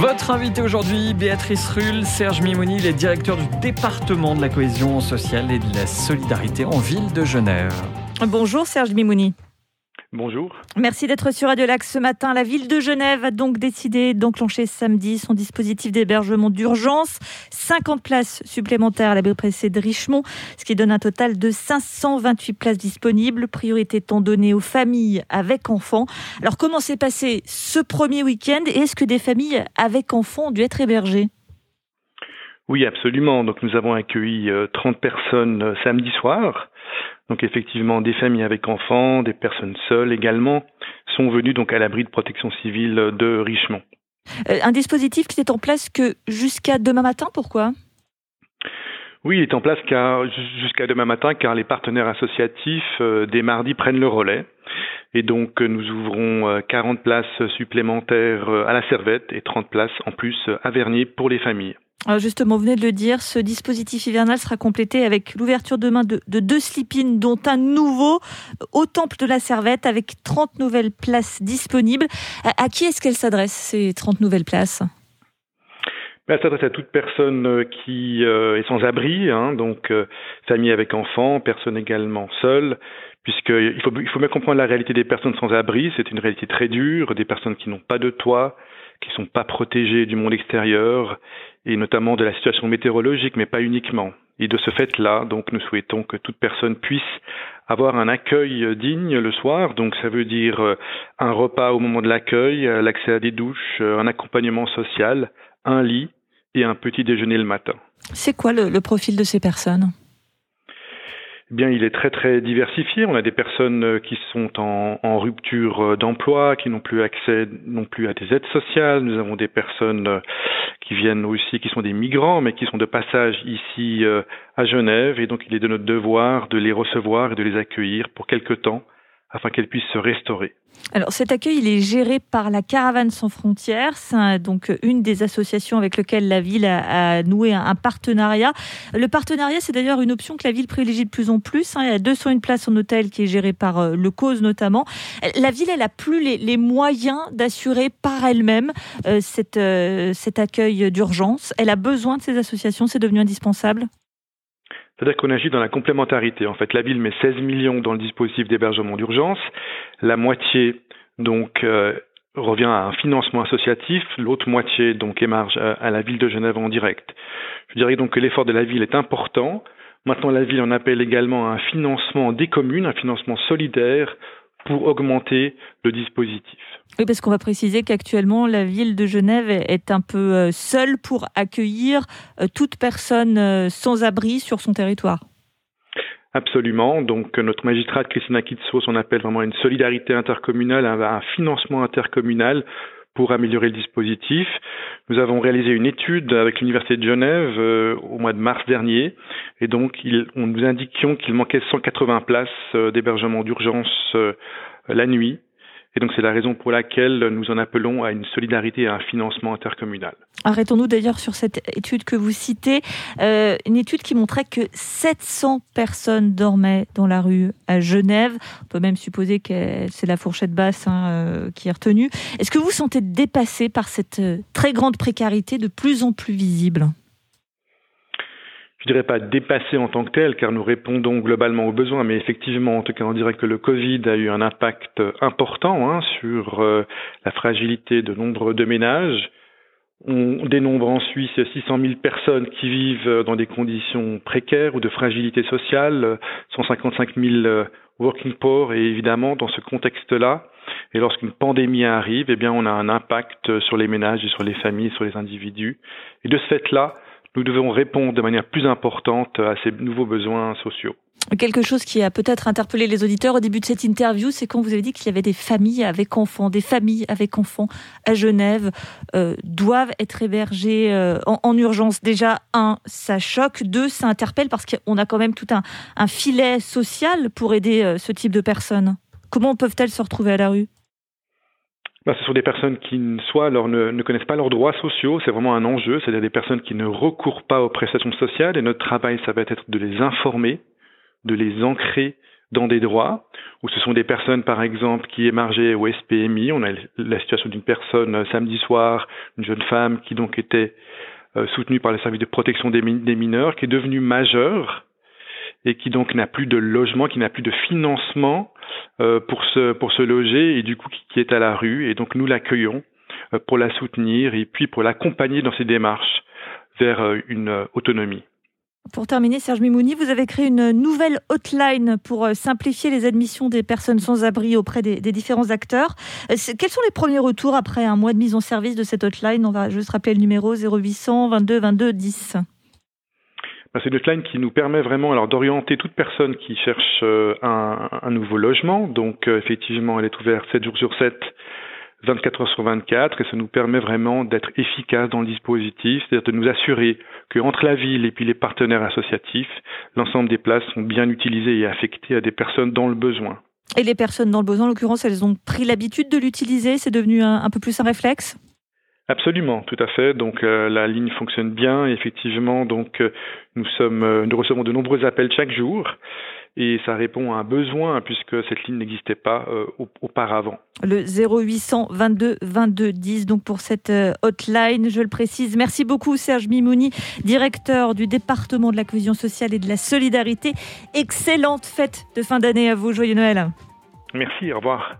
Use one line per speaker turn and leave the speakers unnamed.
Votre invité aujourd'hui, Béatrice Rull, Serge Mimouni, les directeurs du département de la cohésion sociale et de la solidarité en ville de Genève.
Bonjour Serge Mimouni.
Bonjour.
Merci d'être sur Radio Lac ce matin. La ville de Genève a donc décidé d'enclencher samedi son dispositif d'hébergement d'urgence. 50 places supplémentaires à l'abri pressé de Richemont, ce qui donne un total de 528 places disponibles. Priorité étant donnée aux familles avec enfants. Alors comment s'est passé ce premier week-end? Et est-ce que des familles avec enfants ont dû être hébergées?
Oui, absolument. Donc nous avons accueilli 30 euh, personnes euh, samedi soir. Donc effectivement, des familles avec enfants, des personnes seules également sont venues donc à l'abri de protection civile de Richemont.
Euh, un dispositif qui n'est en place que jusqu'à demain matin, pourquoi?
Oui, il est en place jusqu'à demain matin car les partenaires associatifs dès mardi prennent le relais. Et donc nous ouvrons 40 places supplémentaires à la Servette et 30 places en plus à Vernier pour les familles.
Alors justement, vous venez de le dire, ce dispositif hivernal sera complété avec l'ouverture demain de, de deux slip dont un nouveau au Temple de la Servette, avec 30 nouvelles places disponibles. À, qui est-ce qu'elle s'adresse, ces 30 nouvelles places?
Ben, elle s'adresse à toute personne euh, qui euh, est sans abri, hein, donc euh, famille avec enfants, personne également seule, puisqu'il faut, il faut bien comprendre la réalité des personnes sans abri, c'est une réalité très dure, des personnes qui n'ont pas de toit, qui sont pas protégées du monde extérieur et notamment de la situation météorologique, mais pas uniquement. Et de ce fait-là, donc, nous souhaitons que toute personne puisse avoir un accueil digne le soir. Donc, ça veut dire euh, un repas au moment de l'accueil, euh, l'accès à des douches, euh, un accompagnement social, un lit et un petit déjeuner le matin.
C'est quoi le, le profil de ces personnes?
Eh bien, il est très très diversifié. On a des personnes euh, qui sont en, en rupture euh, d'emploi, qui n'ont plus accès non plus à des aides sociales. Nous avons des personnes euh, qui viennent aussi, qui sont des migrants, mais qui sont de passage ici à Genève. Et donc, il est de notre devoir de les recevoir et de les accueillir pour quelque temps afin qu'elle puisse se restaurer.
Alors cet accueil, il est géré par la Caravane sans frontières. C'est donc une des associations avec lesquelles la ville a, noué un, partenariat. Le partenariat, c'est d'ailleurs une option que la ville privilégie de plus en plus. Hein. Il y a 201 places en hôtel qui est gérée par euh, le Cause notamment. La ville, elle a plus les, moyens d'assurer par elle-même euh, euh, cet accueil d'urgence. Elle a besoin de ces associations. C'est devenu indispensable?
C'est-à-dire qu'on agit dans la complémentarité. En fait, la ville met 16 millions dans le dispositif d'hébergement d'urgence. La moitié, donc, euh, revient à un financement associatif. L'autre moitié, donc, émarge à, la ville de Genève en direct. Je dirais donc que l'effort de la ville est important. Maintenant, la ville en appelle également à un financement des communes, un financement solidaire pour augmenter le dispositif.
Oui, parce qu'on va préciser qu'actuellement, la ville de Genève est un peu euh, seule pour accueillir euh, toute personne euh, sans abri sur son territoire.
Absolument. Donc notre magistrate Christina Kitsos on appelle vraiment une solidarité intercommunale, un financement intercommunal pour améliorer le dispositif. Nous avons réalisé une étude avec l'Université de Genève au mois de mars dernier et donc on nous indiquions qu'il manquait 180 places d'hébergement d'urgence la nuit et donc c'est la raison pour laquelle nous en appelons à une solidarité et à un financement intercommunal.
Arrêtons-nous d'ailleurs sur cette étude que vous citez, euh, une étude qui montrait que 700 personnes dormaient dans la rue à Genève. On peut même supposer que c'est la fourchette basse hein, euh, qui est retenue. Est-ce que vous sentez dépassé par cette euh, très grande précarité de plus en plus visible?
Je dirais pas dépassé en tant que tel, car nous répondons globalement aux besoins, mais effectivement, en tout cas, on dirait que le Covid a eu un impact important hein, sur euh, la fragilité de nombre de ménages. On dénombre en Suisse 600 000 personnes qui vivent dans des conditions précaires ou de fragilité sociale, 155 000 euh, working poor, et évidemment, dans ce contexte-là, et lorsqu'une pandémie arrive, eh bien, on a un impact sur les ménages sur les familles, sur les individus. Et de ce fait-là, nous devons répondre de manière plus importante à ces nouveaux besoins sociaux.
Quelque chose qui a peut-être interpellé les auditeurs au début de cette interview, c'est quand vous avez dit qu'il y avait des familles avec enfants, des familles avec enfants à Genève euh, doivent être hébergées euh, en, urgence. Déjà, un, ça choque. Deux, ça interpelle parce qu'on a quand même tout un, filet social pour aider euh, ce type de personnes. Comment peuvent-elles se retrouver à la rue?
Ben, ce sont des personnes qui soit alors ne, connaissent pas leurs droits sociaux, c'est vraiment un enjeu, c'est-à-dire des personnes qui ne recourent pas aux prestations sociales. Et notre travail ça va être de les informer, de les ancrer dans des droits, où ce sont des personnes, par exemple, qui émargeaient au SPMI. On a la situation d'une personne euh, samedi soir, une jeune femme qui donc était euh, soutenue par le service de protection des, mineurs, qui est devenue majeure et qui donc n'a plus de logement, qui n'a plus de financement pour se pour se loger et du coup qui, est à la rue. Et donc nous l'accueillons pour la soutenir et puis pour l'accompagner dans ses démarches vers une autonomie.
Pour terminer, Serge Mimouni, vous avez créé une nouvelle hotline pour euh, simplifier les admissions des personnes sans abri auprès des, différents acteurs. Euh, quels sont les premiers retours après un mois de mise en service de cette hotline? On va juste rappeler le numéro 0800 22 22 10.
C'est une hotline qui nous permet vraiment alors d'orienter toute personne qui cherche euh, un, nouveau logement. Donc effectivement, elle est ouverte 7 jours sur 7 24 heures sur 24 et ça nous permet vraiment d'être efficace dans le dispositif, c'est-à-dire de nous assurer qu'entre la ville et puis les partenaires associatifs, l'ensemble des places sont bien utilisées et affectées à des personnes dans le besoin.
Et les personnes dans le besoin, en l'occurrence, elles ont pris l'habitude de l'utiliser, c'est devenu un, peu plus un réflexe?
Absolument, tout à fait. Donc euh, la ligne fonctionne bien. Effectivement, donc euh, nous sommes, euh, nous recevons de nombreux appels chaque jour et ça répond à un besoin puisque cette ligne n'existait pas auparavant.
Le 0800 22 22 10 donc pour cette hotline, je le précise. Merci beaucoup Serge Mimouni, directeur du département de la cohésion sociale et de la solidarité. Excellente fête de fin d'année à vous, joyeux Noël.
Merci, au revoir.